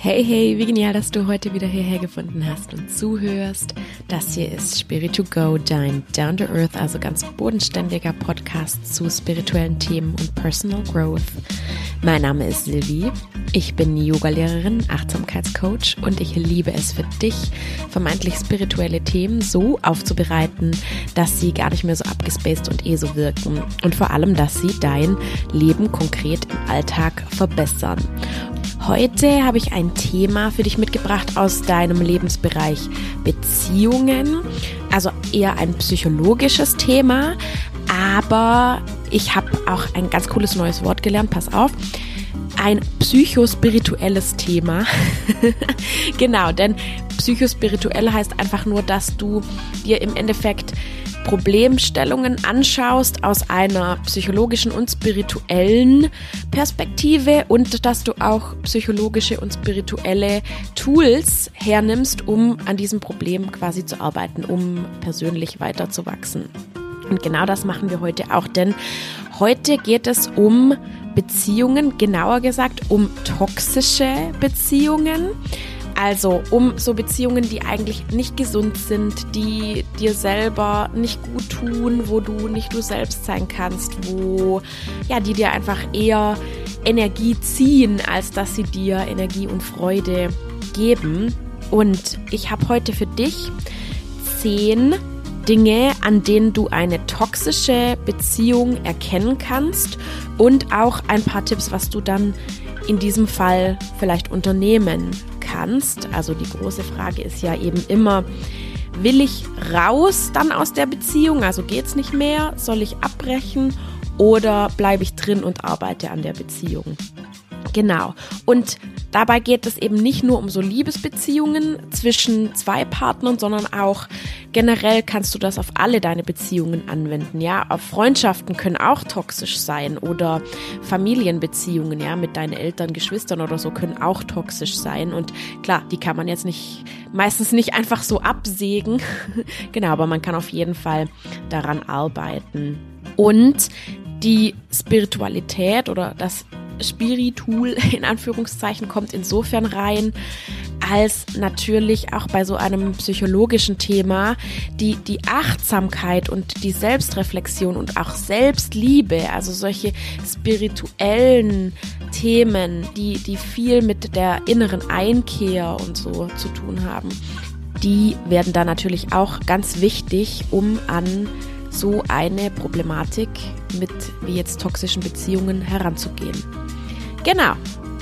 Hey, hey, wie genial, dass du heute wieder hierher gefunden hast und zuhörst. Das hier ist Spirit to Go, dein Down to Earth, also ganz bodenständiger Podcast zu spirituellen Themen und Personal Growth. Mein Name ist Sylvie. Ich bin Yogalehrerin, Achtsamkeitscoach und ich liebe es für dich, vermeintlich spirituelle Themen so aufzubereiten, dass sie gar nicht mehr so abgespaced und eh so wirken und vor allem, dass sie dein Leben konkret im Alltag verbessern. Heute habe ich ein Thema für dich mitgebracht aus deinem Lebensbereich Beziehungen. Also eher ein psychologisches Thema, aber ich habe auch ein ganz cooles neues Wort gelernt. Pass auf. Ein psychospirituelles Thema. genau, denn psychospirituell heißt einfach nur, dass du dir im Endeffekt Problemstellungen anschaust aus einer psychologischen und spirituellen Perspektive und dass du auch psychologische und spirituelle Tools hernimmst, um an diesem Problem quasi zu arbeiten, um persönlich weiterzuwachsen. Und genau das machen wir heute auch, denn heute geht es um Beziehungen, genauer gesagt um toxische Beziehungen. Also um so Beziehungen, die eigentlich nicht gesund sind, die dir selber nicht gut tun, wo du nicht du selbst sein kannst, wo ja, die dir einfach eher Energie ziehen, als dass sie dir Energie und Freude geben. Und ich habe heute für dich zehn Dinge, an denen du eine toxische Beziehung erkennen kannst und auch ein paar Tipps, was du dann in diesem Fall vielleicht unternehmen kannst. Also die große Frage ist ja eben immer, will ich raus dann aus der Beziehung? Also geht es nicht mehr? Soll ich abbrechen? Oder bleibe ich drin und arbeite an der Beziehung? Genau. Und dabei geht es eben nicht nur um so Liebesbeziehungen zwischen zwei Partnern, sondern auch generell kannst du das auf alle deine Beziehungen anwenden. Ja, auf Freundschaften können auch toxisch sein oder Familienbeziehungen, ja, mit deinen Eltern, Geschwistern oder so können auch toxisch sein. Und klar, die kann man jetzt nicht, meistens nicht einfach so absägen. genau, aber man kann auf jeden Fall daran arbeiten. Und die Spiritualität oder das Spiritul in Anführungszeichen kommt insofern rein, als natürlich auch bei so einem psychologischen Thema die, die Achtsamkeit und die Selbstreflexion und auch Selbstliebe, also solche spirituellen Themen, die, die viel mit der inneren Einkehr und so zu tun haben, die werden da natürlich auch ganz wichtig, um an so eine Problematik mit wie jetzt toxischen Beziehungen heranzugehen. Genau.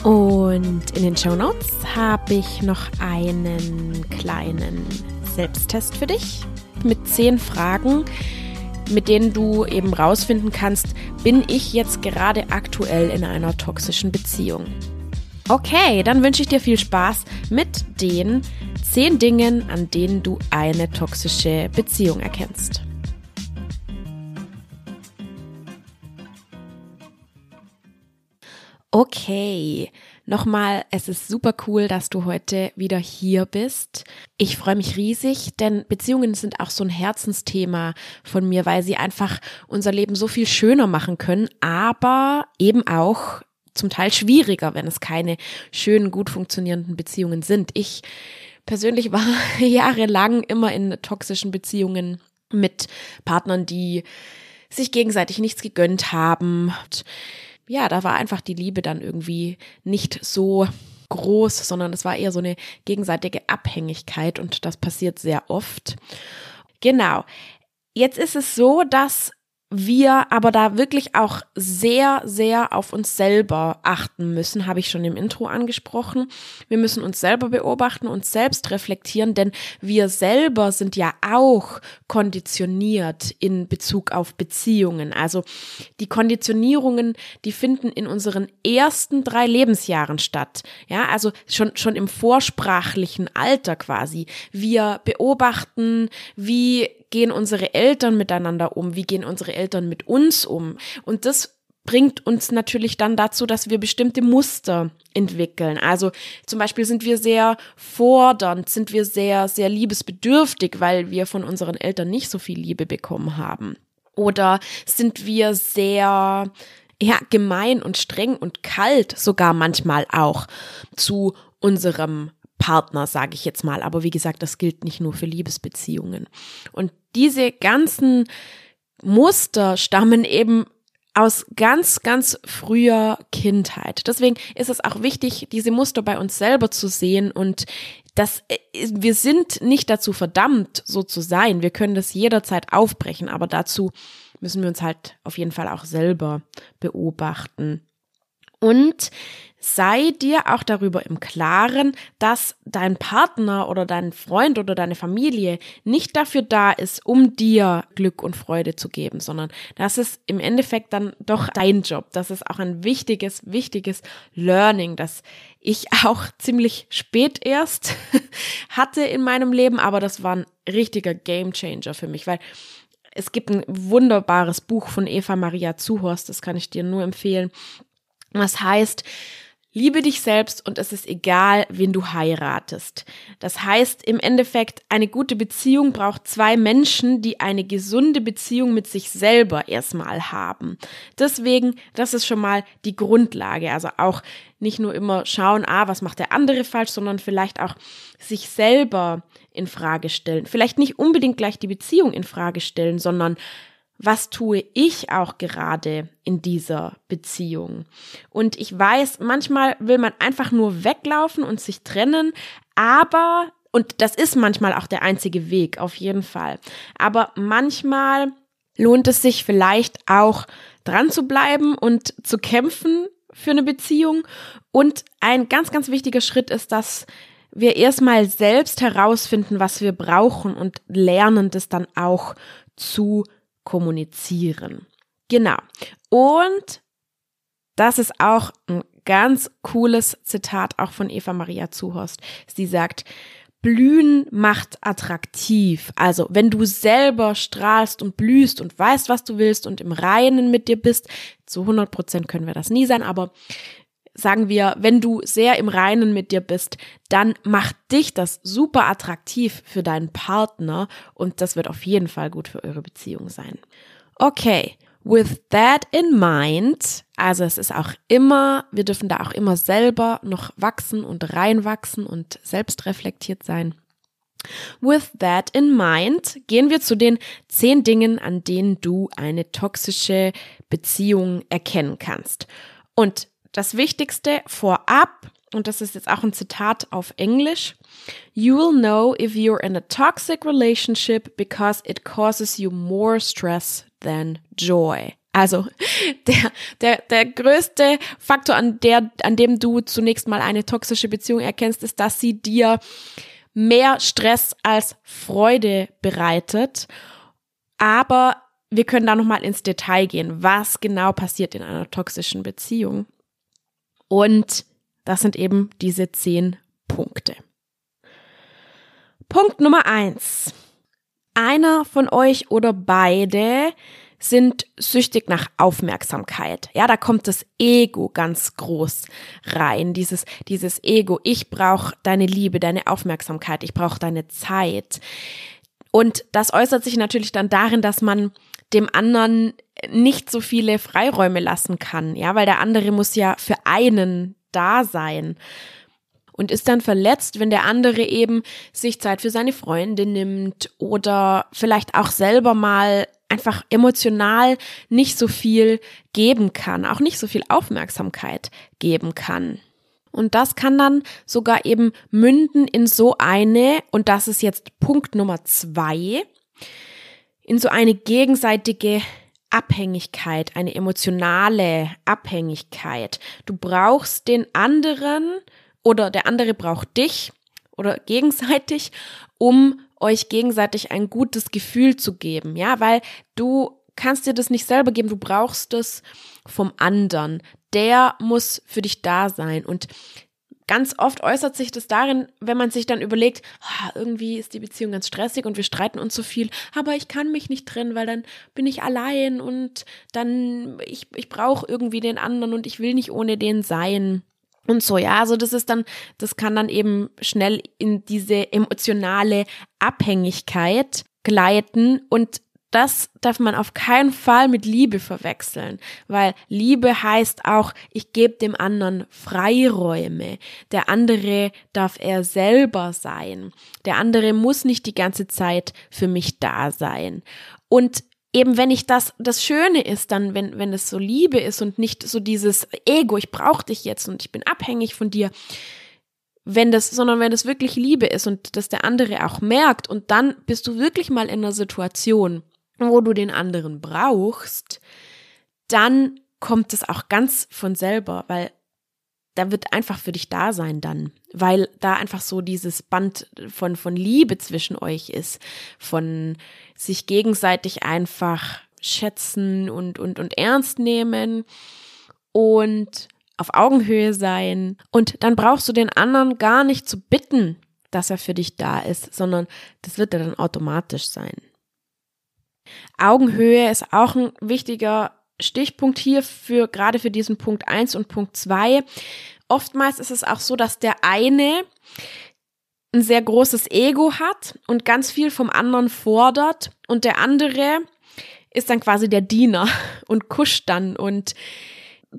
Und in den Show Notes habe ich noch einen kleinen Selbsttest für dich mit zehn Fragen, mit denen du eben rausfinden kannst, bin ich jetzt gerade aktuell in einer toxischen Beziehung. Okay, dann wünsche ich dir viel Spaß mit den zehn Dingen, an denen du eine toxische Beziehung erkennst. Okay, nochmal, es ist super cool, dass du heute wieder hier bist. Ich freue mich riesig, denn Beziehungen sind auch so ein Herzensthema von mir, weil sie einfach unser Leben so viel schöner machen können, aber eben auch zum Teil schwieriger, wenn es keine schönen, gut funktionierenden Beziehungen sind. Ich persönlich war jahrelang immer in toxischen Beziehungen mit Partnern, die sich gegenseitig nichts gegönnt haben ja, da war einfach die Liebe dann irgendwie nicht so groß, sondern es war eher so eine gegenseitige Abhängigkeit und das passiert sehr oft. Genau. Jetzt ist es so, dass wir aber da wirklich auch sehr, sehr auf uns selber achten müssen, habe ich schon im Intro angesprochen. Wir müssen uns selber beobachten, uns selbst reflektieren, denn wir selber sind ja auch konditioniert in Bezug auf Beziehungen. Also die Konditionierungen, die finden in unseren ersten drei Lebensjahren statt. Ja, also schon, schon im vorsprachlichen Alter quasi. Wir beobachten, wie gehen unsere Eltern miteinander um? Wie gehen unsere Eltern mit uns um? Und das bringt uns natürlich dann dazu, dass wir bestimmte Muster entwickeln. Also zum Beispiel sind wir sehr fordernd, sind wir sehr, sehr liebesbedürftig, weil wir von unseren Eltern nicht so viel Liebe bekommen haben. Oder sind wir sehr ja, gemein und streng und kalt sogar manchmal auch zu unserem Partner, sage ich jetzt mal. Aber wie gesagt, das gilt nicht nur für Liebesbeziehungen. Und diese ganzen Muster stammen eben aus ganz, ganz früher Kindheit. Deswegen ist es auch wichtig, diese Muster bei uns selber zu sehen und das, äh, wir sind nicht dazu verdammt, so zu sein. Wir können das jederzeit aufbrechen, aber dazu müssen wir uns halt auf jeden Fall auch selber beobachten. Und sei dir auch darüber im Klaren, dass dein Partner oder dein Freund oder deine Familie nicht dafür da ist, um dir Glück und Freude zu geben, sondern das ist im Endeffekt dann doch dein Job. Das ist auch ein wichtiges, wichtiges Learning, das ich auch ziemlich spät erst hatte in meinem Leben, aber das war ein richtiger Gamechanger für mich, weil es gibt ein wunderbares Buch von Eva Maria Zuhorst, das kann ich dir nur empfehlen. Was heißt, Liebe dich selbst und es ist egal, wen du heiratest. Das heißt im Endeffekt, eine gute Beziehung braucht zwei Menschen, die eine gesunde Beziehung mit sich selber erstmal haben. Deswegen, das ist schon mal die Grundlage. Also auch nicht nur immer schauen, ah, was macht der andere falsch, sondern vielleicht auch sich selber in Frage stellen. Vielleicht nicht unbedingt gleich die Beziehung in Frage stellen, sondern was tue ich auch gerade in dieser Beziehung? Und ich weiß, manchmal will man einfach nur weglaufen und sich trennen, aber, und das ist manchmal auch der einzige Weg, auf jeden Fall. Aber manchmal lohnt es sich vielleicht auch dran zu bleiben und zu kämpfen für eine Beziehung. Und ein ganz, ganz wichtiger Schritt ist, dass wir erstmal selbst herausfinden, was wir brauchen und lernen, das dann auch zu kommunizieren. Genau. Und das ist auch ein ganz cooles Zitat auch von Eva Maria Zuhorst. Sie sagt, Blühen macht attraktiv. Also, wenn du selber strahlst und blühst und weißt, was du willst und im Reinen mit dir bist, zu 100 Prozent können wir das nie sein, aber sagen wir, wenn du sehr im Reinen mit dir bist, dann macht dich das super attraktiv für deinen Partner und das wird auf jeden Fall gut für eure Beziehung sein. Okay, with that in mind, also es ist auch immer, wir dürfen da auch immer selber noch wachsen und reinwachsen und selbst reflektiert sein. With that in mind gehen wir zu den zehn Dingen, an denen du eine toxische Beziehung erkennen kannst. Und das Wichtigste vorab, und das ist jetzt auch ein Zitat auf Englisch, You will know if you're in a toxic relationship because it causes you more stress than joy. Also der, der, der größte Faktor, an, der, an dem du zunächst mal eine toxische Beziehung erkennst, ist, dass sie dir mehr Stress als Freude bereitet. Aber wir können da nochmal ins Detail gehen, was genau passiert in einer toxischen Beziehung. Und das sind eben diese zehn Punkte. Punkt Nummer eins. Einer von euch oder beide sind süchtig nach Aufmerksamkeit. Ja, da kommt das Ego ganz groß rein. Dieses, dieses Ego. Ich brauche deine Liebe, deine Aufmerksamkeit. Ich brauche deine Zeit. Und das äußert sich natürlich dann darin, dass man dem anderen nicht so viele Freiräume lassen kann, ja, weil der andere muss ja für einen da sein und ist dann verletzt, wenn der andere eben sich Zeit für seine Freunde nimmt oder vielleicht auch selber mal einfach emotional nicht so viel geben kann, auch nicht so viel Aufmerksamkeit geben kann. Und das kann dann sogar eben münden in so eine, und das ist jetzt Punkt Nummer zwei, in so eine gegenseitige Abhängigkeit, eine emotionale Abhängigkeit. Du brauchst den anderen oder der andere braucht dich oder gegenseitig, um euch gegenseitig ein gutes Gefühl zu geben, ja, weil du kannst dir das nicht selber geben, du brauchst es vom anderen. Der muss für dich da sein und ganz oft äußert sich das darin, wenn man sich dann überlegt, oh, irgendwie ist die Beziehung ganz stressig und wir streiten uns so viel, aber ich kann mich nicht trennen, weil dann bin ich allein und dann ich ich brauche irgendwie den anderen und ich will nicht ohne den sein. Und so, ja, also das ist dann, das kann dann eben schnell in diese emotionale Abhängigkeit gleiten und das darf man auf keinen Fall mit Liebe verwechseln, weil Liebe heißt auch, ich gebe dem anderen Freiräume. Der andere darf er selber sein. Der andere muss nicht die ganze Zeit für mich da sein. Und eben wenn ich das, das Schöne ist dann, wenn, wenn es so Liebe ist und nicht so dieses Ego, ich brauche dich jetzt und ich bin abhängig von dir, wenn das, sondern wenn es wirklich Liebe ist und dass der andere auch merkt und dann bist du wirklich mal in einer Situation, wo du den anderen brauchst, dann kommt es auch ganz von selber, weil da wird einfach für dich da sein dann, weil da einfach so dieses Band von, von Liebe zwischen euch ist, von sich gegenseitig einfach schätzen und, und, und ernst nehmen und auf Augenhöhe sein. Und dann brauchst du den anderen gar nicht zu bitten, dass er für dich da ist, sondern das wird er dann automatisch sein. Augenhöhe ist auch ein wichtiger Stichpunkt hier für gerade für diesen Punkt 1 und Punkt 2. Oftmals ist es auch so, dass der eine ein sehr großes Ego hat und ganz viel vom anderen fordert und der andere ist dann quasi der Diener und kuscht dann und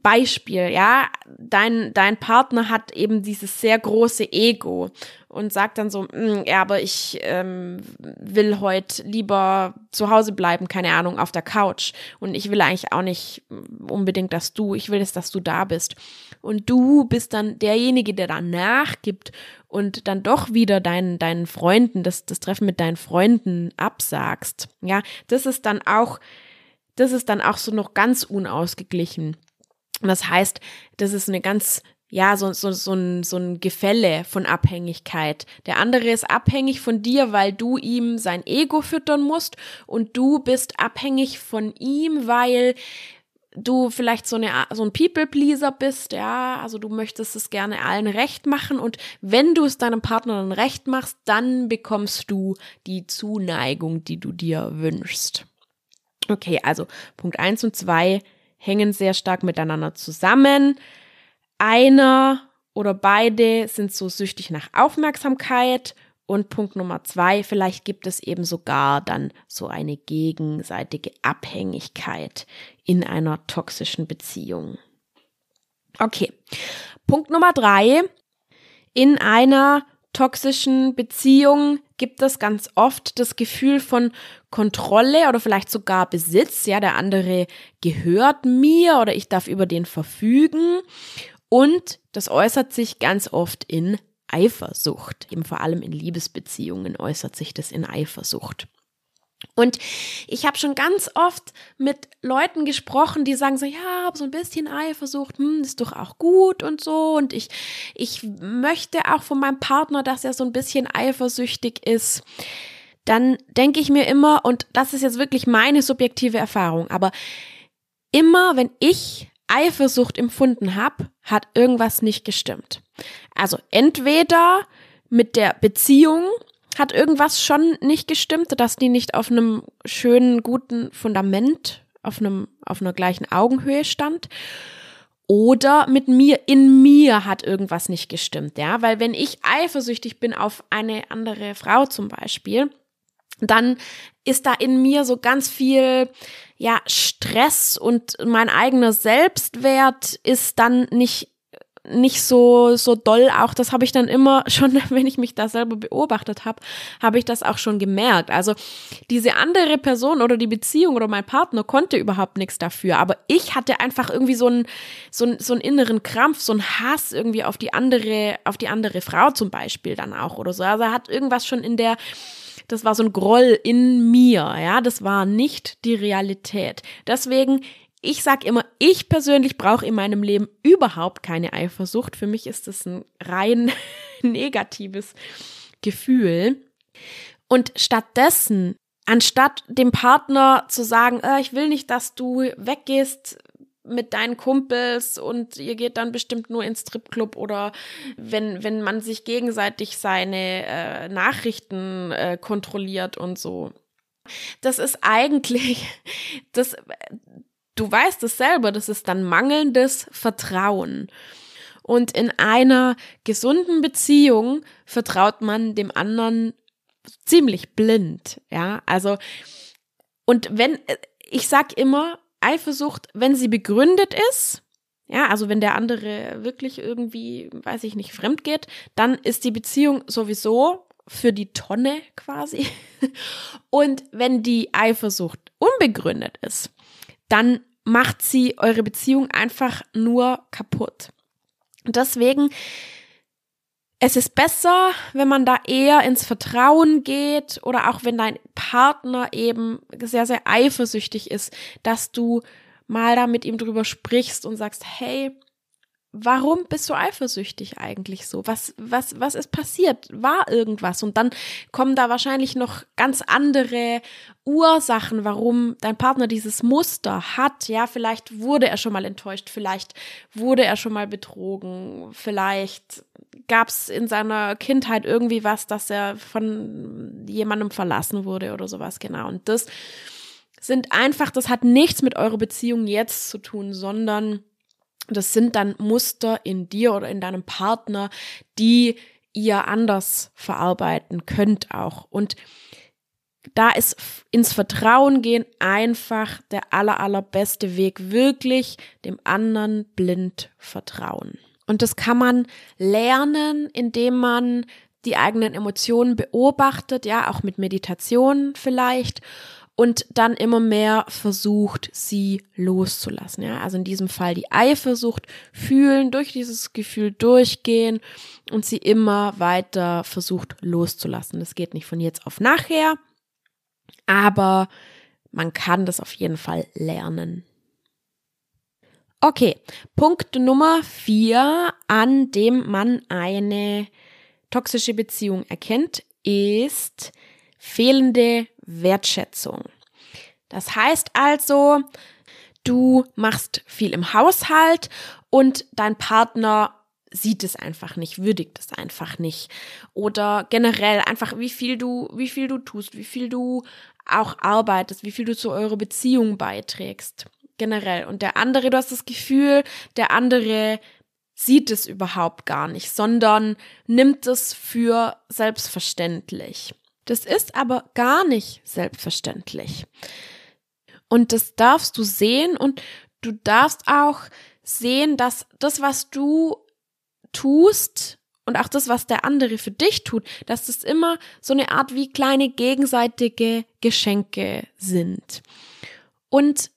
Beispiel, ja, dein, dein Partner hat eben dieses sehr große Ego und sagt dann so, mm, ja, aber ich ähm, will heute lieber zu Hause bleiben, keine Ahnung, auf der Couch. Und ich will eigentlich auch nicht unbedingt, dass du, ich will jetzt, dass du da bist. Und du bist dann derjenige, der da nachgibt und dann doch wieder deinen, deinen Freunden, das, das Treffen mit deinen Freunden absagst. Ja, das ist dann auch, das ist dann auch so noch ganz unausgeglichen. Das heißt, das ist eine ganz ja, so, so, so, ein, so ein Gefälle von Abhängigkeit. Der andere ist abhängig von dir, weil du ihm sein Ego füttern musst und du bist abhängig von ihm, weil du vielleicht so, eine, so ein People-Pleaser bist, ja, also du möchtest es gerne allen recht machen und wenn du es deinem Partner dann recht machst, dann bekommst du die Zuneigung, die du dir wünschst. Okay, also Punkt eins und zwei hängen sehr stark miteinander zusammen. Einer oder beide sind so süchtig nach Aufmerksamkeit. Und Punkt Nummer zwei, vielleicht gibt es eben sogar dann so eine gegenseitige Abhängigkeit in einer toxischen Beziehung. Okay. Punkt Nummer drei, in einer toxischen Beziehung gibt es ganz oft das Gefühl von Kontrolle oder vielleicht sogar Besitz. Ja, der andere gehört mir oder ich darf über den verfügen. Und das äußert sich ganz oft in Eifersucht. Eben vor allem in Liebesbeziehungen äußert sich das in Eifersucht. Und ich habe schon ganz oft mit Leuten gesprochen, die sagen so, ja, so ein bisschen Eifersucht, hm, ist doch auch gut und so. Und ich, ich möchte auch von meinem Partner, dass er so ein bisschen eifersüchtig ist. Dann denke ich mir immer, und das ist jetzt wirklich meine subjektive Erfahrung, aber immer wenn ich Eifersucht empfunden habe, hat irgendwas nicht gestimmt. Also entweder mit der Beziehung, hat irgendwas schon nicht gestimmt, dass die nicht auf einem schönen, guten Fundament, auf einem, auf einer gleichen Augenhöhe stand. Oder mit mir, in mir hat irgendwas nicht gestimmt, ja, weil wenn ich eifersüchtig bin auf eine andere Frau zum Beispiel, dann ist da in mir so ganz viel, ja, Stress und mein eigener Selbstwert ist dann nicht nicht so so doll. Auch das habe ich dann immer schon wenn ich mich da selber beobachtet habe habe ich das auch schon gemerkt. Also diese andere Person oder die Beziehung oder mein Partner konnte überhaupt nichts dafür. Aber ich hatte einfach irgendwie so einen so einen, so einen inneren Krampf so einen Hass irgendwie auf die andere auf die andere Frau zum Beispiel dann auch oder so. Also hat irgendwas schon in der das war so ein Groll in mir, ja, das war nicht die Realität. Deswegen ich sag immer, ich persönlich brauche in meinem Leben überhaupt keine Eifersucht. Für mich ist das ein rein negatives Gefühl. Und stattdessen, anstatt dem Partner zu sagen, äh, ich will nicht, dass du weggehst mit deinen Kumpels und ihr geht dann bestimmt nur ins Stripclub oder wenn, wenn man sich gegenseitig seine äh, Nachrichten äh, kontrolliert und so. Das ist eigentlich, das, du weißt es selber, das ist dann mangelndes Vertrauen. Und in einer gesunden Beziehung vertraut man dem anderen ziemlich blind, ja. Also Und wenn, ich sag immer, Eifersucht, wenn sie begründet ist, ja, also wenn der andere wirklich irgendwie, weiß ich nicht, fremd geht, dann ist die Beziehung sowieso für die Tonne quasi. Und wenn die Eifersucht unbegründet ist, dann macht sie eure Beziehung einfach nur kaputt. deswegen, es ist besser, wenn man da eher ins Vertrauen geht oder auch wenn dein Partner eben sehr, sehr eifersüchtig ist, dass du mal da mit ihm drüber sprichst und sagst, hey, warum bist du eifersüchtig eigentlich so? Was, was, was ist passiert? War irgendwas? Und dann kommen da wahrscheinlich noch ganz andere Ursachen, warum dein Partner dieses Muster hat. Ja, vielleicht wurde er schon mal enttäuscht, vielleicht wurde er schon mal betrogen, vielleicht gab es in seiner Kindheit irgendwie was, dass er von jemandem verlassen wurde oder sowas, genau. Und das sind einfach, das hat nichts mit eurer Beziehung jetzt zu tun, sondern das sind dann Muster in dir oder in deinem Partner, die ihr anders verarbeiten könnt auch. Und da ist ins Vertrauen gehen einfach der aller, allerbeste Weg, wirklich dem anderen blind vertrauen. Und das kann man lernen, indem man die eigenen Emotionen beobachtet, ja, auch mit Meditation vielleicht und dann immer mehr versucht, sie loszulassen. Ja, also in diesem Fall die Eifersucht fühlen, durch dieses Gefühl durchgehen und sie immer weiter versucht loszulassen. Das geht nicht von jetzt auf nachher, aber man kann das auf jeden Fall lernen. Okay, Punkt Nummer vier, an dem man eine toxische Beziehung erkennt, ist fehlende Wertschätzung. Das heißt also, du machst viel im Haushalt und dein Partner sieht es einfach nicht, würdigt es einfach nicht. Oder generell einfach, wie viel du, wie viel du tust, wie viel du auch arbeitest, wie viel du zu eurer Beziehung beiträgst. Generell. Und der andere, du hast das Gefühl, der andere sieht es überhaupt gar nicht, sondern nimmt es für selbstverständlich. Das ist aber gar nicht selbstverständlich. Und das darfst du sehen und du darfst auch sehen, dass das, was du tust und auch das, was der andere für dich tut, dass das immer so eine Art wie kleine gegenseitige Geschenke sind. Und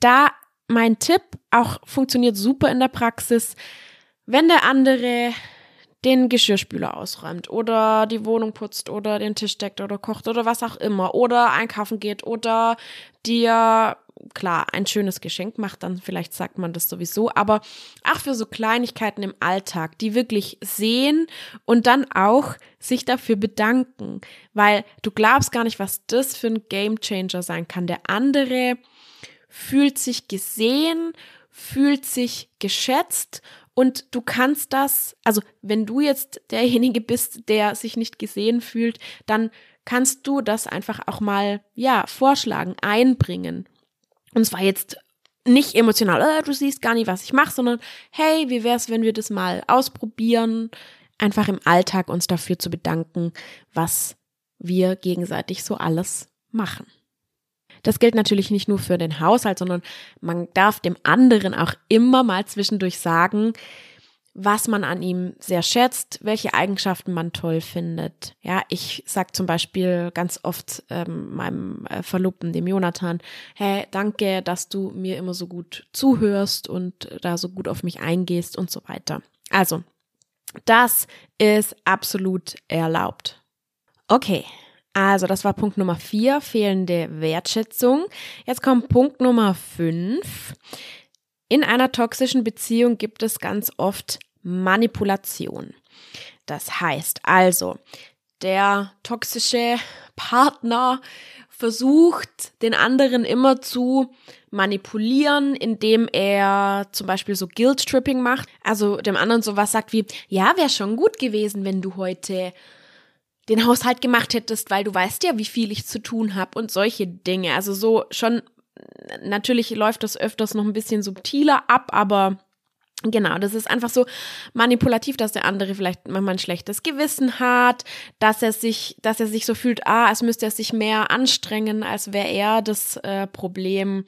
da mein Tipp auch funktioniert super in der Praxis, wenn der andere den Geschirrspüler ausräumt oder die Wohnung putzt oder den Tisch deckt oder kocht oder was auch immer oder einkaufen geht oder dir klar ein schönes Geschenk macht, dann vielleicht sagt man das sowieso, aber auch für so Kleinigkeiten im Alltag, die wirklich sehen und dann auch sich dafür bedanken, weil du glaubst gar nicht, was das für ein Gamechanger sein kann. Der andere fühlt sich gesehen, fühlt sich geschätzt und du kannst das, also wenn du jetzt derjenige bist, der sich nicht gesehen fühlt, dann kannst du das einfach auch mal, ja, vorschlagen, einbringen. Und zwar jetzt nicht emotional, äh, du siehst gar nicht, was ich mache, sondern hey, wie wär's, wenn wir das mal ausprobieren, einfach im Alltag uns dafür zu bedanken, was wir gegenseitig so alles machen. Das gilt natürlich nicht nur für den Haushalt, sondern man darf dem anderen auch immer mal zwischendurch sagen, was man an ihm sehr schätzt, welche Eigenschaften man toll findet. Ja, ich sag zum Beispiel ganz oft ähm, meinem äh, Verlobten, dem Jonathan, hey, danke, dass du mir immer so gut zuhörst und da so gut auf mich eingehst und so weiter. Also, das ist absolut erlaubt. Okay, also, das war Punkt Nummer vier, fehlende Wertschätzung. Jetzt kommt Punkt Nummer fünf. In einer toxischen Beziehung gibt es ganz oft Manipulation. Das heißt also, der toxische Partner versucht, den anderen immer zu manipulieren, indem er zum Beispiel so Guilt-Tripping macht. Also dem anderen sowas sagt wie, ja, wäre schon gut gewesen, wenn du heute den Haushalt gemacht hättest, weil du weißt ja, wie viel ich zu tun habe und solche Dinge. Also so schon, natürlich läuft das öfters noch ein bisschen subtiler ab, aber Genau, das ist einfach so manipulativ, dass der andere vielleicht manchmal ein schlechtes Gewissen hat, dass er sich, dass er sich so fühlt, ah, als müsste er sich mehr anstrengen, als wäre er das äh, Problem.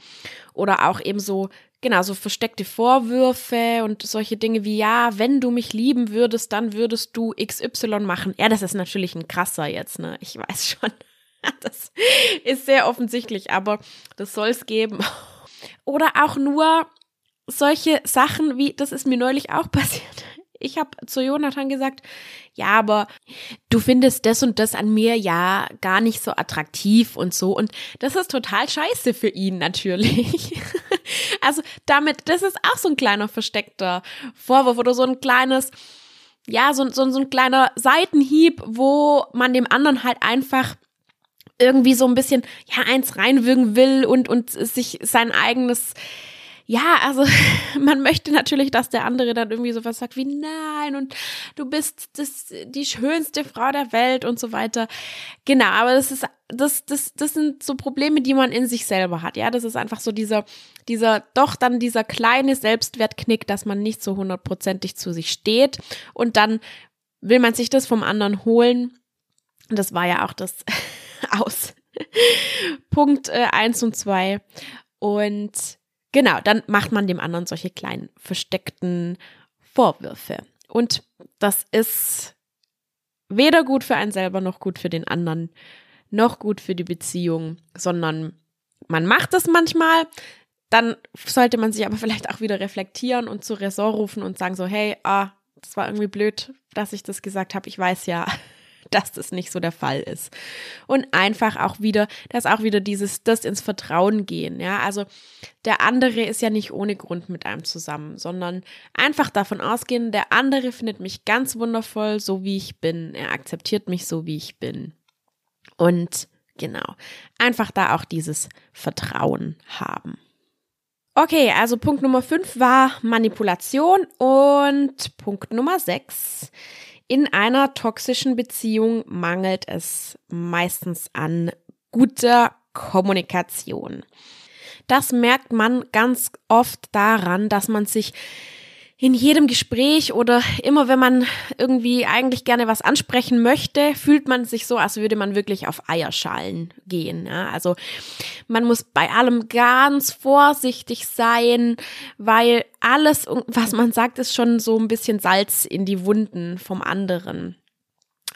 Oder auch eben so, genau, so versteckte Vorwürfe und solche Dinge wie, ja, wenn du mich lieben würdest, dann würdest du XY machen. Ja, das ist natürlich ein krasser jetzt, ne? Ich weiß schon. Das ist sehr offensichtlich, aber das soll es geben. Oder auch nur solche Sachen wie, das ist mir neulich auch passiert. Ich habe zu Jonathan gesagt, ja, aber du findest das und das an mir ja gar nicht so attraktiv und so. Und das ist total scheiße für ihn natürlich. also damit, das ist auch so ein kleiner versteckter Vorwurf oder so ein kleines, ja, so, so, so ein kleiner Seitenhieb, wo man dem anderen halt einfach irgendwie so ein bisschen, ja, eins reinwürgen will und, und sich sein eigenes, ja, also man möchte natürlich, dass der andere dann irgendwie sowas sagt wie nein und du bist das, die schönste Frau der Welt und so weiter. Genau, aber das ist, das, das, das sind so Probleme, die man in sich selber hat. Ja, das ist einfach so dieser, dieser, doch dann dieser kleine Selbstwertknick, dass man nicht so hundertprozentig zu sich steht und dann will man sich das vom anderen holen. Das war ja auch das aus. Punkt äh, eins und zwei Und Genau, dann macht man dem anderen solche kleinen versteckten Vorwürfe. Und das ist weder gut für einen selber noch gut für den anderen, noch gut für die Beziehung, sondern man macht es manchmal, dann sollte man sich aber vielleicht auch wieder reflektieren und zu Ressort rufen und sagen so, hey, ah, das war irgendwie blöd, dass ich das gesagt habe. Ich weiß ja, dass das nicht so der Fall ist. Und einfach auch wieder, dass auch wieder dieses, das ins Vertrauen gehen, ja. Also der andere ist ja nicht ohne Grund mit einem zusammen, sondern einfach davon ausgehen, der andere findet mich ganz wundervoll, so wie ich bin. Er akzeptiert mich so, wie ich bin. Und genau, einfach da auch dieses Vertrauen haben. Okay, also Punkt Nummer 5 war Manipulation und Punkt Nummer 6 in einer toxischen Beziehung mangelt es meistens an guter Kommunikation. Das merkt man ganz oft daran, dass man sich in jedem Gespräch oder immer wenn man irgendwie eigentlich gerne was ansprechen möchte, fühlt man sich so, als würde man wirklich auf Eierschalen gehen. Ja? Also man muss bei allem ganz vorsichtig sein, weil alles, was man sagt, ist schon so ein bisschen Salz in die Wunden vom anderen.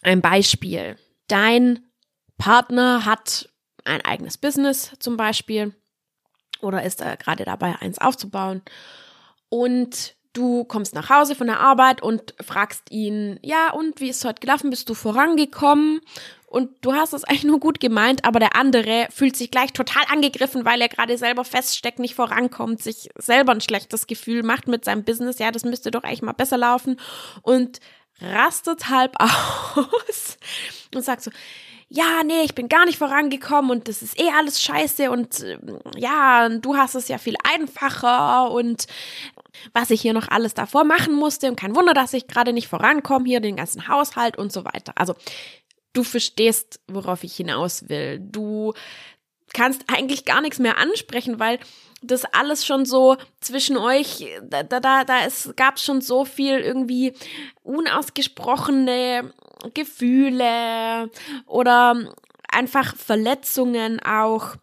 Ein Beispiel. Dein Partner hat ein eigenes Business zum Beispiel oder ist er gerade dabei, eins aufzubauen. Und Du kommst nach Hause von der Arbeit und fragst ihn, ja, und wie ist es heute gelaufen? Bist du vorangekommen? Und du hast es eigentlich nur gut gemeint, aber der andere fühlt sich gleich total angegriffen, weil er gerade selber feststeckt, nicht vorankommt, sich selber ein schlechtes Gefühl macht mit seinem Business. Ja, das müsste doch eigentlich mal besser laufen. Und rastet halb aus und sagt so, ja, nee, ich bin gar nicht vorangekommen und das ist eh alles scheiße und äh, ja, du hast es ja viel einfacher und was ich hier noch alles davor machen musste und kein Wunder, dass ich gerade nicht vorankomme, hier den ganzen Haushalt und so weiter. Also du verstehst, worauf ich hinaus will. Du kannst eigentlich gar nichts mehr ansprechen, weil das alles schon so zwischen euch, da, da, da es gab schon so viel irgendwie unausgesprochene Gefühle oder einfach Verletzungen auch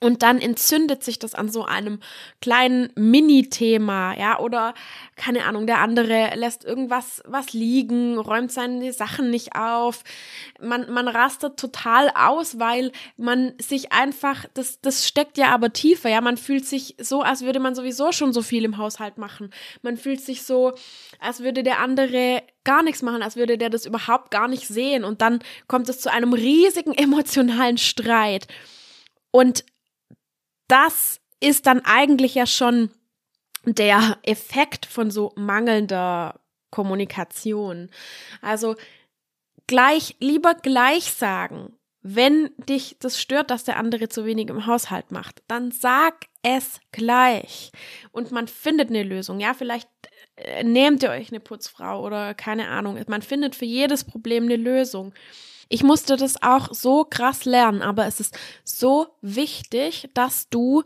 und dann entzündet sich das an so einem kleinen Mini-Thema, ja, oder keine Ahnung, der andere lässt irgendwas was liegen, räumt seine Sachen nicht auf. Man, man rastet total aus, weil man sich einfach, das, das steckt ja aber tiefer, ja, man fühlt sich so, als würde man sowieso schon so viel im Haushalt machen. Man fühlt sich so, als würde der andere gar nichts machen, als würde der das überhaupt gar nicht sehen. Und dann kommt es zu einem riesigen emotionalen Streit. Und das ist dann eigentlich ja schon der Effekt von so mangelnder Kommunikation. Also gleich, lieber gleich sagen. Wenn dich das stört, dass der andere zu wenig im Haushalt macht, dann sag es gleich. Und man findet eine Lösung. Ja, vielleicht äh, nehmt ihr euch eine Putzfrau oder keine Ahnung. Man findet für jedes Problem eine Lösung. Ich musste das auch so krass lernen, aber es ist so wichtig, dass du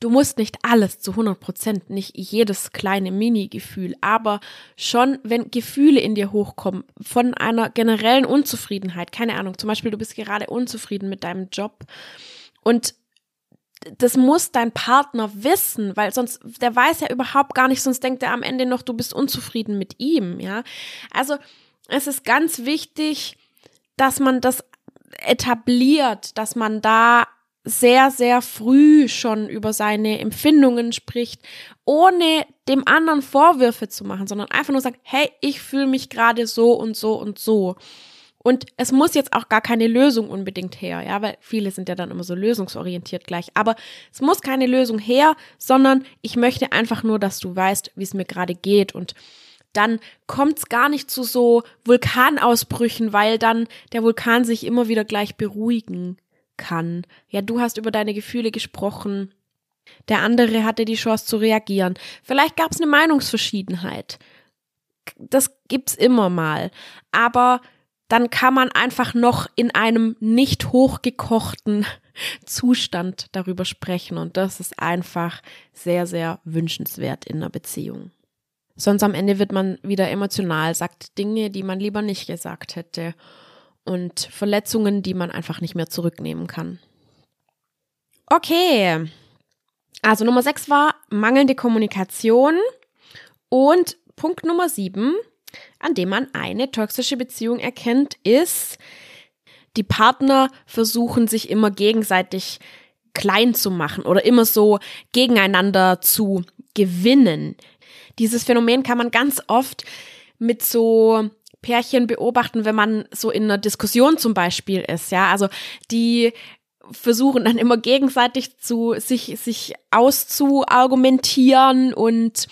Du musst nicht alles zu 100 Prozent, nicht jedes kleine Mini-Gefühl, aber schon, wenn Gefühle in dir hochkommen, von einer generellen Unzufriedenheit, keine Ahnung, zum Beispiel du bist gerade unzufrieden mit deinem Job und das muss dein Partner wissen, weil sonst, der weiß ja überhaupt gar nicht, sonst denkt er am Ende noch, du bist unzufrieden mit ihm, ja. Also, es ist ganz wichtig, dass man das etabliert, dass man da sehr, sehr früh schon über seine Empfindungen spricht, ohne dem anderen Vorwürfe zu machen, sondern einfach nur sagt, hey, ich fühle mich gerade so und so und so. Und es muss jetzt auch gar keine Lösung unbedingt her, ja, weil viele sind ja dann immer so lösungsorientiert gleich. Aber es muss keine Lösung her, sondern ich möchte einfach nur, dass du weißt, wie es mir gerade geht. Und dann kommt es gar nicht zu so Vulkanausbrüchen, weil dann der Vulkan sich immer wieder gleich beruhigen kann. Ja, du hast über deine Gefühle gesprochen. Der andere hatte die Chance zu reagieren. Vielleicht gab es eine Meinungsverschiedenheit. Das gibt's immer mal. Aber dann kann man einfach noch in einem nicht hochgekochten Zustand darüber sprechen. Und das ist einfach sehr, sehr wünschenswert in einer Beziehung. Sonst am Ende wird man wieder emotional, sagt Dinge, die man lieber nicht gesagt hätte und Verletzungen, die man einfach nicht mehr zurücknehmen kann. Okay. Also Nummer 6 war mangelnde Kommunikation und Punkt Nummer 7, an dem man eine toxische Beziehung erkennt, ist, die Partner versuchen sich immer gegenseitig klein zu machen oder immer so gegeneinander zu gewinnen. Dieses Phänomen kann man ganz oft mit so Pärchen beobachten, wenn man so in einer Diskussion zum Beispiel ist, ja, also die versuchen dann immer gegenseitig zu sich sich auszuargumentieren und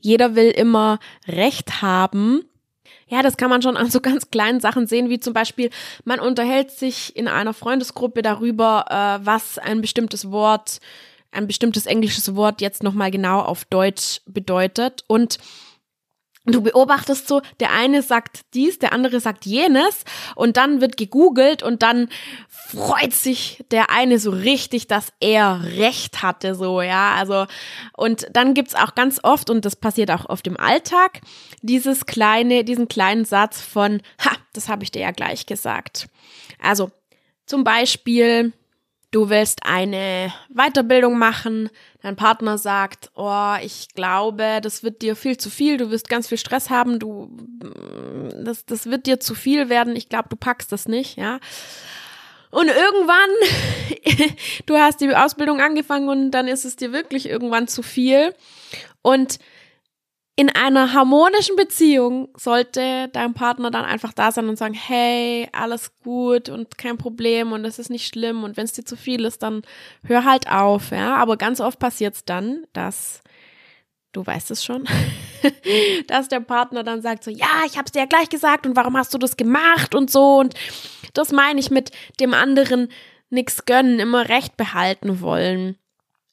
jeder will immer Recht haben. Ja, das kann man schon an so ganz kleinen Sachen sehen, wie zum Beispiel, man unterhält sich in einer Freundesgruppe darüber, äh, was ein bestimmtes Wort, ein bestimmtes englisches Wort jetzt nochmal genau auf Deutsch bedeutet. Und Du beobachtest so, der eine sagt dies, der andere sagt jenes. Und dann wird gegoogelt und dann freut sich der eine so richtig, dass er recht hatte, so, ja, also. Und dann gibt's auch ganz oft und das passiert auch oft im Alltag, dieses kleine, diesen kleinen Satz von, ha, das habe ich dir ja gleich gesagt. Also zum Beispiel, du willst eine Weiterbildung machen, dein Partner sagt, oh, ich glaube, das wird dir viel zu viel, du wirst ganz viel Stress haben, du, das, das wird dir zu viel werden, ich glaube, du packst das nicht, ja. Und irgendwann, du hast die Ausbildung angefangen und dann ist es dir wirklich irgendwann zu viel und in einer harmonischen Beziehung sollte dein Partner dann einfach da sein und sagen, hey, alles gut und kein Problem und es ist nicht schlimm und wenn es dir zu viel ist, dann hör halt auf, ja. Aber ganz oft passiert es dann, dass du weißt es schon, dass der Partner dann sagt so, ja, ich hab's dir ja gleich gesagt und warum hast du das gemacht und so und das meine ich mit dem anderen nix gönnen, immer recht behalten wollen.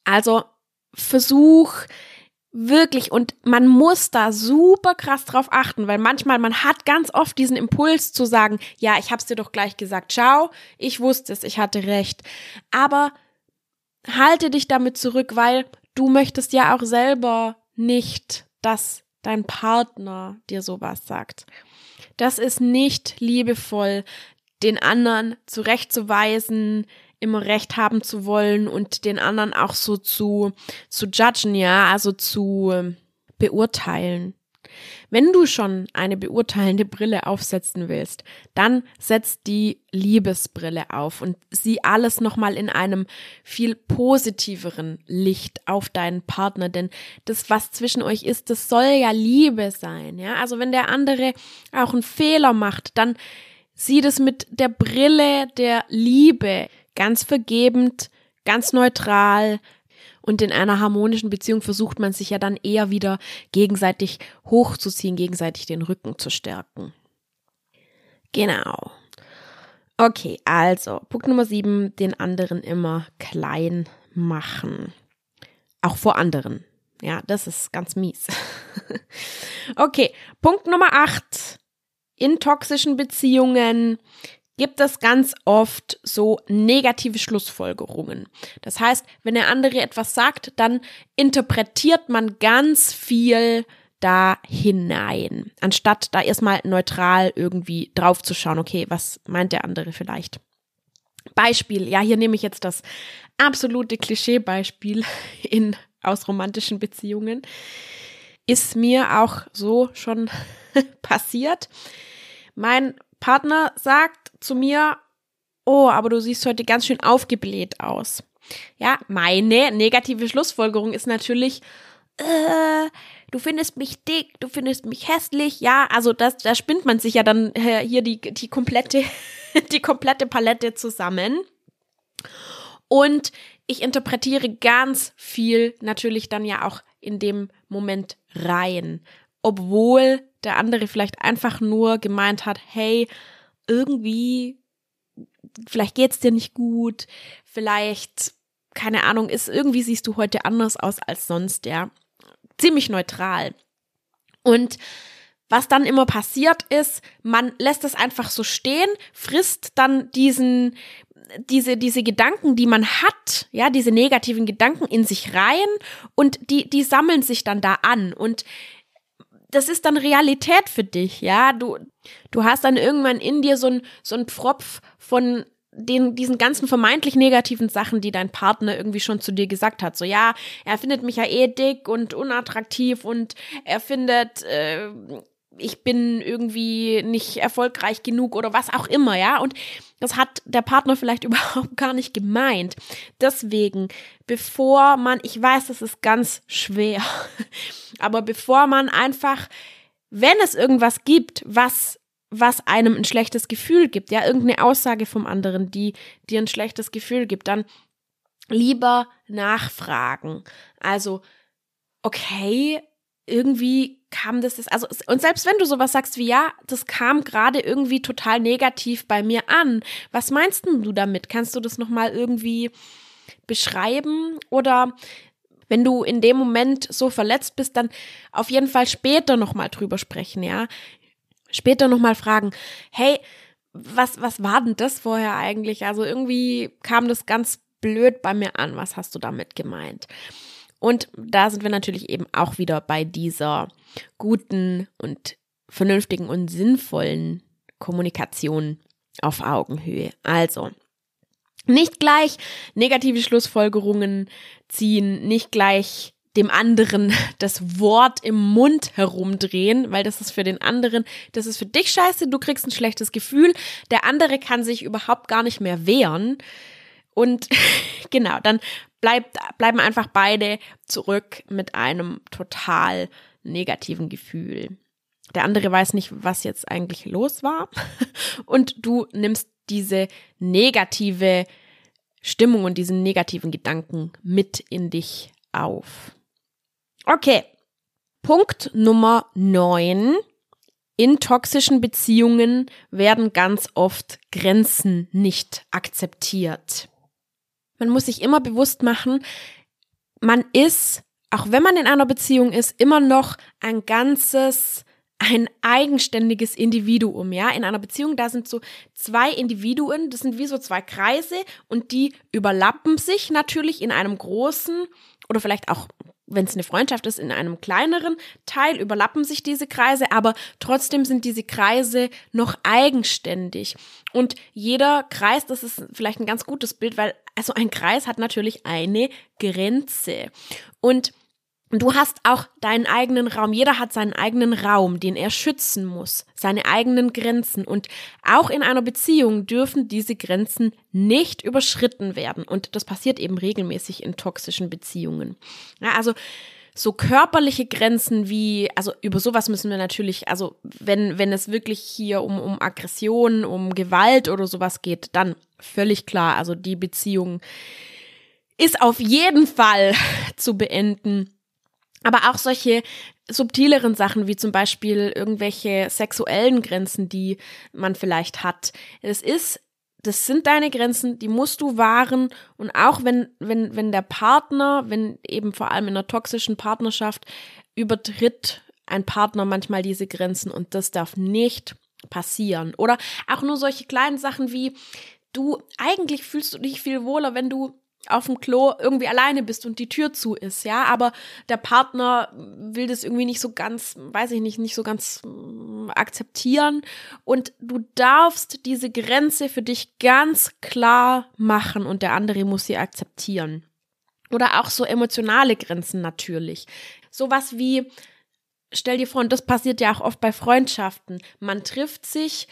Also versuch Wirklich. Und man muss da super krass drauf achten, weil manchmal, man hat ganz oft diesen Impuls zu sagen, ja, ich hab's dir doch gleich gesagt, ciao, ich wusste es, ich hatte recht. Aber halte dich damit zurück, weil du möchtest ja auch selber nicht, dass dein Partner dir sowas sagt. Das ist nicht liebevoll, den anderen zurechtzuweisen, immer recht haben zu wollen und den anderen auch so zu, zu judgen, ja, also zu ähm, beurteilen. Wenn du schon eine beurteilende Brille aufsetzen willst, dann setz die Liebesbrille auf und sieh alles nochmal in einem viel positiveren Licht auf deinen Partner, denn das, was zwischen euch ist, das soll ja Liebe sein, ja. Also wenn der andere auch einen Fehler macht, dann sieh das mit der Brille der Liebe ganz vergebend, ganz neutral. Und in einer harmonischen Beziehung versucht man sich ja dann eher wieder gegenseitig hochzuziehen, gegenseitig den Rücken zu stärken. Genau. Okay, also Punkt Nummer sieben, den anderen immer klein machen. Auch vor anderen. Ja, das ist ganz mies. okay, Punkt Nummer acht. In toxischen Beziehungen gibt es ganz oft so negative Schlussfolgerungen. Das heißt, wenn der andere etwas sagt, dann interpretiert man ganz viel da hinein, anstatt da erstmal neutral irgendwie drauf zu schauen, okay, was meint der andere vielleicht? Beispiel, ja, hier nehme ich jetzt das absolute Klischeebeispiel in aus romantischen Beziehungen. Ist mir auch so schon passiert. Mein Partner sagt zu mir, oh, aber du siehst heute ganz schön aufgebläht aus. Ja, meine negative Schlussfolgerung ist natürlich, äh, du findest mich dick, du findest mich hässlich, ja, also das, da spinnt man sich ja dann äh, hier die, die komplette, die komplette Palette zusammen. Und ich interpretiere ganz viel natürlich dann ja auch in dem Moment rein, obwohl der andere vielleicht einfach nur gemeint hat, hey, irgendwie, vielleicht geht's dir nicht gut, vielleicht, keine Ahnung, ist irgendwie siehst du heute anders aus als sonst, ja ziemlich neutral. Und was dann immer passiert ist, man lässt es einfach so stehen, frisst dann diesen, diese, diese Gedanken, die man hat, ja, diese negativen Gedanken in sich rein und die, die sammeln sich dann da an und das ist dann Realität für dich, ja. Du, du hast dann irgendwann in dir so ein, so ein Pfropf von den, diesen ganzen vermeintlich negativen Sachen, die dein Partner irgendwie schon zu dir gesagt hat. So, ja, er findet mich ja eh dick und unattraktiv und er findet, äh, ich bin irgendwie nicht erfolgreich genug oder was auch immer, ja. Und das hat der Partner vielleicht überhaupt gar nicht gemeint. Deswegen, bevor man, ich weiß, das ist ganz schwer, aber bevor man einfach, wenn es irgendwas gibt, was was einem ein schlechtes Gefühl gibt, ja, irgendeine Aussage vom anderen, die dir ein schlechtes Gefühl gibt, dann lieber nachfragen. Also, okay, irgendwie kam das, das, also, und selbst wenn du sowas sagst wie, ja, das kam gerade irgendwie total negativ bei mir an, was meinst denn du damit? Kannst du das nochmal irgendwie beschreiben? Oder wenn du in dem Moment so verletzt bist, dann auf jeden Fall später nochmal drüber sprechen, ja später nochmal fragen, hey, was, was war denn das vorher eigentlich? Also irgendwie kam das ganz blöd bei mir an. Was hast du damit gemeint? Und da sind wir natürlich eben auch wieder bei dieser guten und vernünftigen und sinnvollen Kommunikation auf Augenhöhe. Also, nicht gleich negative Schlussfolgerungen ziehen, nicht gleich dem anderen das Wort im Mund herumdrehen, weil das ist für den anderen, das ist für dich scheiße, du kriegst ein schlechtes Gefühl, der andere kann sich überhaupt gar nicht mehr wehren. Und genau, dann bleibt, bleiben einfach beide zurück mit einem total negativen Gefühl. Der andere weiß nicht, was jetzt eigentlich los war. Und du nimmst diese negative Stimmung und diesen negativen Gedanken mit in dich auf. Okay. Punkt Nummer 9. In toxischen Beziehungen werden ganz oft Grenzen nicht akzeptiert. Man muss sich immer bewusst machen, man ist, auch wenn man in einer Beziehung ist, immer noch ein ganzes, ein eigenständiges Individuum, ja. In einer Beziehung, da sind so zwei Individuen, das sind wie so zwei Kreise und die überlappen sich natürlich in einem großen oder vielleicht auch wenn es eine Freundschaft ist, in einem kleineren Teil überlappen sich diese Kreise, aber trotzdem sind diese Kreise noch eigenständig. Und jeder Kreis, das ist vielleicht ein ganz gutes Bild, weil also ein Kreis hat natürlich eine Grenze. Und Du hast auch deinen eigenen Raum. Jeder hat seinen eigenen Raum, den er schützen muss, seine eigenen Grenzen. Und auch in einer Beziehung dürfen diese Grenzen nicht überschritten werden. Und das passiert eben regelmäßig in toxischen Beziehungen. Ja, also so körperliche Grenzen wie, also über sowas müssen wir natürlich, also wenn, wenn es wirklich hier um, um Aggression, um Gewalt oder sowas geht, dann völlig klar, also die Beziehung ist auf jeden Fall zu beenden aber auch solche subtileren Sachen wie zum Beispiel irgendwelche sexuellen Grenzen, die man vielleicht hat. Es ist, das sind deine Grenzen, die musst du wahren und auch wenn, wenn, wenn der Partner, wenn eben vor allem in einer toxischen Partnerschaft übertritt ein Partner manchmal diese Grenzen und das darf nicht passieren. Oder auch nur solche kleinen Sachen wie, du, eigentlich fühlst du dich viel wohler, wenn du auf dem Klo irgendwie alleine bist und die Tür zu ist, ja, aber der Partner will das irgendwie nicht so ganz, weiß ich nicht, nicht so ganz mm, akzeptieren und du darfst diese Grenze für dich ganz klar machen und der andere muss sie akzeptieren. Oder auch so emotionale Grenzen natürlich. Sowas wie, stell dir vor, und das passiert ja auch oft bei Freundschaften. Man trifft sich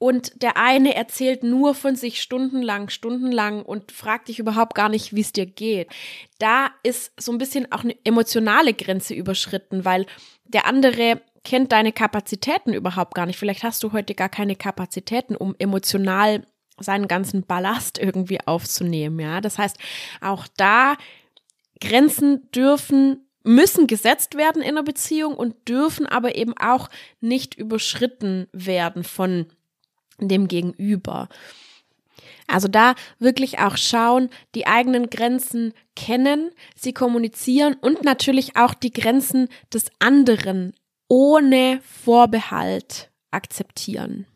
und der eine erzählt nur von sich stundenlang, stundenlang und fragt dich überhaupt gar nicht, wie es dir geht. Da ist so ein bisschen auch eine emotionale Grenze überschritten, weil der andere kennt deine Kapazitäten überhaupt gar nicht. Vielleicht hast du heute gar keine Kapazitäten, um emotional seinen ganzen Ballast irgendwie aufzunehmen, ja. Das heißt, auch da Grenzen dürfen müssen gesetzt werden in einer Beziehung und dürfen aber eben auch nicht überschritten werden von dem Gegenüber. Also da wirklich auch schauen, die eigenen Grenzen kennen, sie kommunizieren und natürlich auch die Grenzen des anderen ohne Vorbehalt akzeptieren.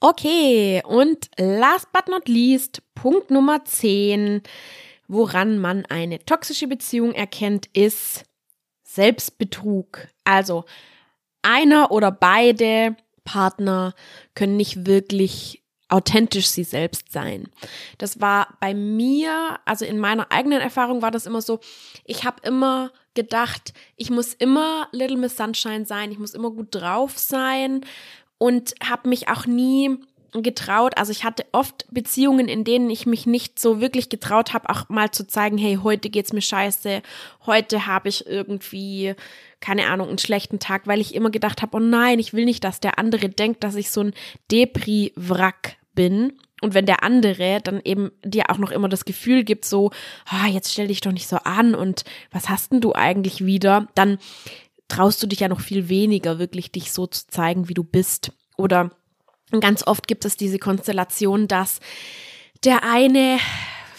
Okay, und last but not least, Punkt Nummer 10 woran man eine toxische Beziehung erkennt, ist Selbstbetrug. Also einer oder beide Partner können nicht wirklich authentisch sie selbst sein. Das war bei mir, also in meiner eigenen Erfahrung war das immer so, ich habe immer gedacht, ich muss immer Little Miss Sunshine sein, ich muss immer gut drauf sein und habe mich auch nie getraut. Also ich hatte oft Beziehungen, in denen ich mich nicht so wirklich getraut habe, auch mal zu zeigen, hey, heute geht's mir scheiße, heute habe ich irgendwie keine Ahnung, einen schlechten Tag, weil ich immer gedacht habe, oh nein, ich will nicht, dass der andere denkt, dass ich so ein Depri-Wrack bin. Und wenn der andere dann eben dir auch noch immer das Gefühl gibt, so, oh, jetzt stell dich doch nicht so an und was hast denn du eigentlich wieder, dann traust du dich ja noch viel weniger, wirklich dich so zu zeigen, wie du bist. Oder ganz oft gibt es diese Konstellation, dass der eine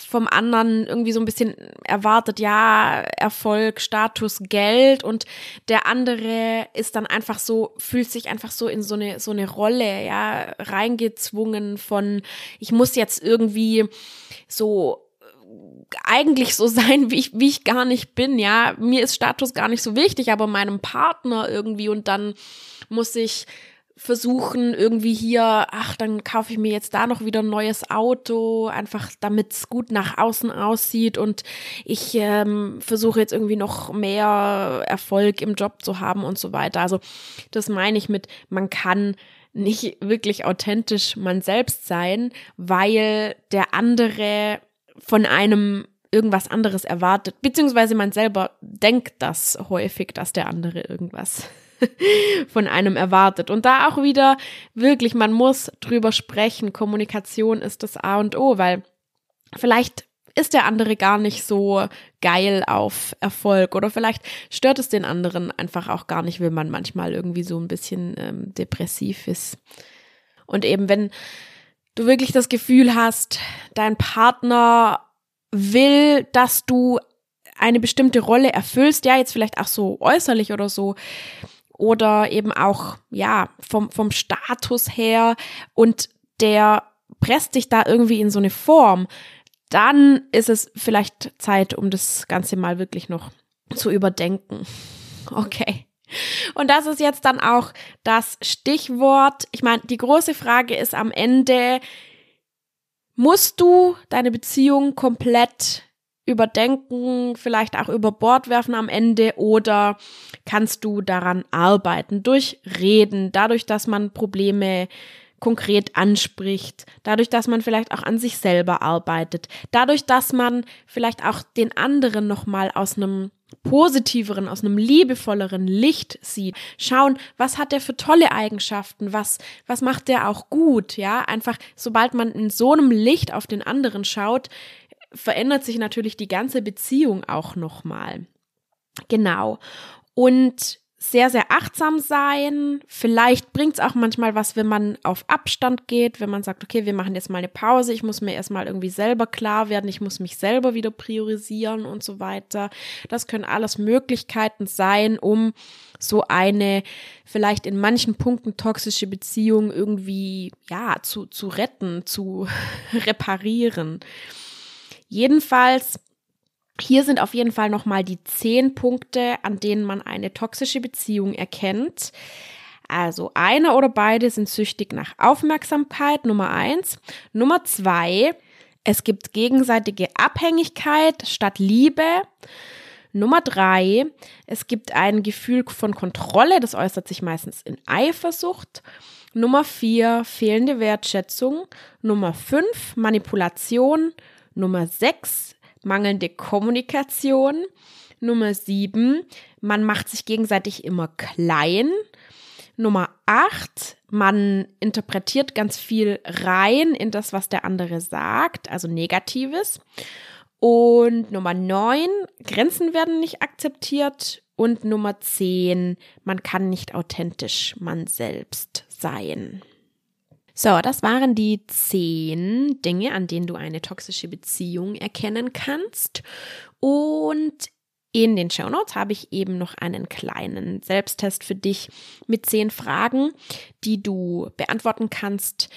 vom anderen irgendwie so ein bisschen erwartet, ja, Erfolg, Status, Geld und der andere ist dann einfach so, fühlt sich einfach so in so eine, so eine Rolle, ja, reingezwungen von, ich muss jetzt irgendwie so eigentlich so sein, wie ich, wie ich gar nicht bin, ja. Mir ist Status gar nicht so wichtig, aber meinem Partner irgendwie und dann muss ich versuchen irgendwie hier, ach, dann kaufe ich mir jetzt da noch wieder ein neues Auto, einfach damit es gut nach außen aussieht und ich ähm, versuche jetzt irgendwie noch mehr Erfolg im Job zu haben und so weiter. Also das meine ich mit, man kann nicht wirklich authentisch man selbst sein, weil der andere von einem irgendwas anderes erwartet, beziehungsweise man selber denkt das häufig, dass der andere irgendwas von einem erwartet. Und da auch wieder wirklich, man muss drüber sprechen. Kommunikation ist das A und O, weil vielleicht ist der andere gar nicht so geil auf Erfolg oder vielleicht stört es den anderen einfach auch gar nicht, wenn man manchmal irgendwie so ein bisschen ähm, depressiv ist. Und eben, wenn du wirklich das Gefühl hast, dein Partner will, dass du eine bestimmte Rolle erfüllst, ja, jetzt vielleicht auch so äußerlich oder so, oder eben auch, ja, vom, vom Status her und der presst dich da irgendwie in so eine Form, dann ist es vielleicht Zeit, um das Ganze mal wirklich noch zu überdenken. Okay. Und das ist jetzt dann auch das Stichwort. Ich meine, die große Frage ist am Ende, musst du deine Beziehung komplett überdenken, vielleicht auch über Bord werfen am Ende oder kannst du daran arbeiten durch Reden, dadurch, dass man Probleme konkret anspricht, dadurch, dass man vielleicht auch an sich selber arbeitet, dadurch, dass man vielleicht auch den anderen nochmal aus einem positiveren, aus einem liebevolleren Licht sieht. Schauen, was hat er für tolle Eigenschaften, was, was macht er auch gut, ja? Einfach, sobald man in so einem Licht auf den anderen schaut, verändert sich natürlich die ganze Beziehung auch nochmal. Genau. Und sehr, sehr achtsam sein. Vielleicht bringt es auch manchmal was, wenn man auf Abstand geht, wenn man sagt, okay, wir machen jetzt mal eine Pause, ich muss mir erstmal irgendwie selber klar werden, ich muss mich selber wieder priorisieren und so weiter. Das können alles Möglichkeiten sein, um so eine vielleicht in manchen Punkten toxische Beziehung irgendwie, ja, zu, zu retten, zu reparieren. Jedenfalls hier sind auf jeden Fall nochmal die zehn Punkte, an denen man eine toxische Beziehung erkennt. Also einer oder beide sind süchtig nach Aufmerksamkeit, Nummer eins. Nummer zwei, es gibt gegenseitige Abhängigkeit statt Liebe. Nummer drei, es gibt ein Gefühl von Kontrolle, das äußert sich meistens in Eifersucht. Nummer vier, fehlende Wertschätzung. Nummer fünf, Manipulation. Nummer sechs, mangelnde Kommunikation. Nummer sieben, man macht sich gegenseitig immer klein. Nummer acht, man interpretiert ganz viel rein in das, was der andere sagt, also Negatives. Und Nummer neun, Grenzen werden nicht akzeptiert. Und Nummer zehn, man kann nicht authentisch man selbst sein. So, das waren die zehn Dinge, an denen du eine toxische Beziehung erkennen kannst. Und in den Show Notes habe ich eben noch einen kleinen Selbsttest für dich mit zehn Fragen, die du beantworten kannst.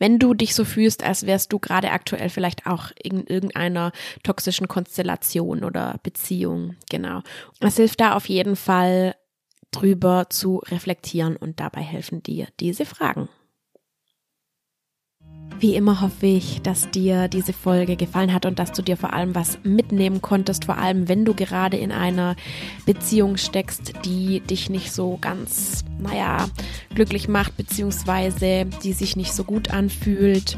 Wenn du dich so fühlst, als wärst du gerade aktuell vielleicht auch in irgendeiner toxischen Konstellation oder Beziehung, genau. Es hilft da auf jeden Fall drüber zu reflektieren und dabei helfen dir diese Fragen. Wie immer hoffe ich, dass dir diese Folge gefallen hat und dass du dir vor allem was mitnehmen konntest, vor allem wenn du gerade in einer Beziehung steckst, die dich nicht so ganz, naja, glücklich macht, beziehungsweise die sich nicht so gut anfühlt.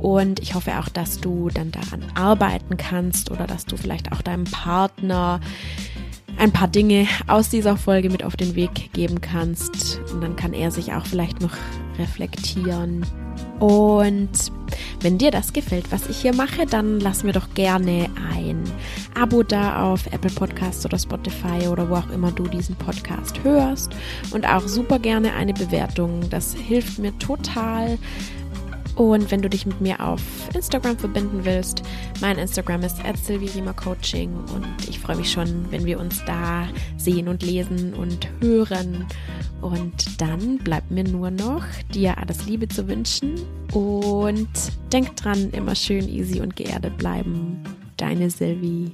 Und ich hoffe auch, dass du dann daran arbeiten kannst oder dass du vielleicht auch deinem Partner ein paar Dinge aus dieser Folge mit auf den Weg geben kannst. Und dann kann er sich auch vielleicht noch reflektieren und wenn dir das gefällt, was ich hier mache, dann lass mir doch gerne ein Abo da auf Apple Podcasts oder Spotify oder wo auch immer du diesen Podcast hörst. Und auch super gerne eine Bewertung. Das hilft mir total. Und wenn du dich mit mir auf Instagram verbinden willst, mein Instagram ist Coaching und ich freue mich schon, wenn wir uns da sehen und lesen und hören. Und dann bleibt mir nur noch, dir alles Liebe zu wünschen und denk dran, immer schön easy und geerdet bleiben. Deine Sylvie.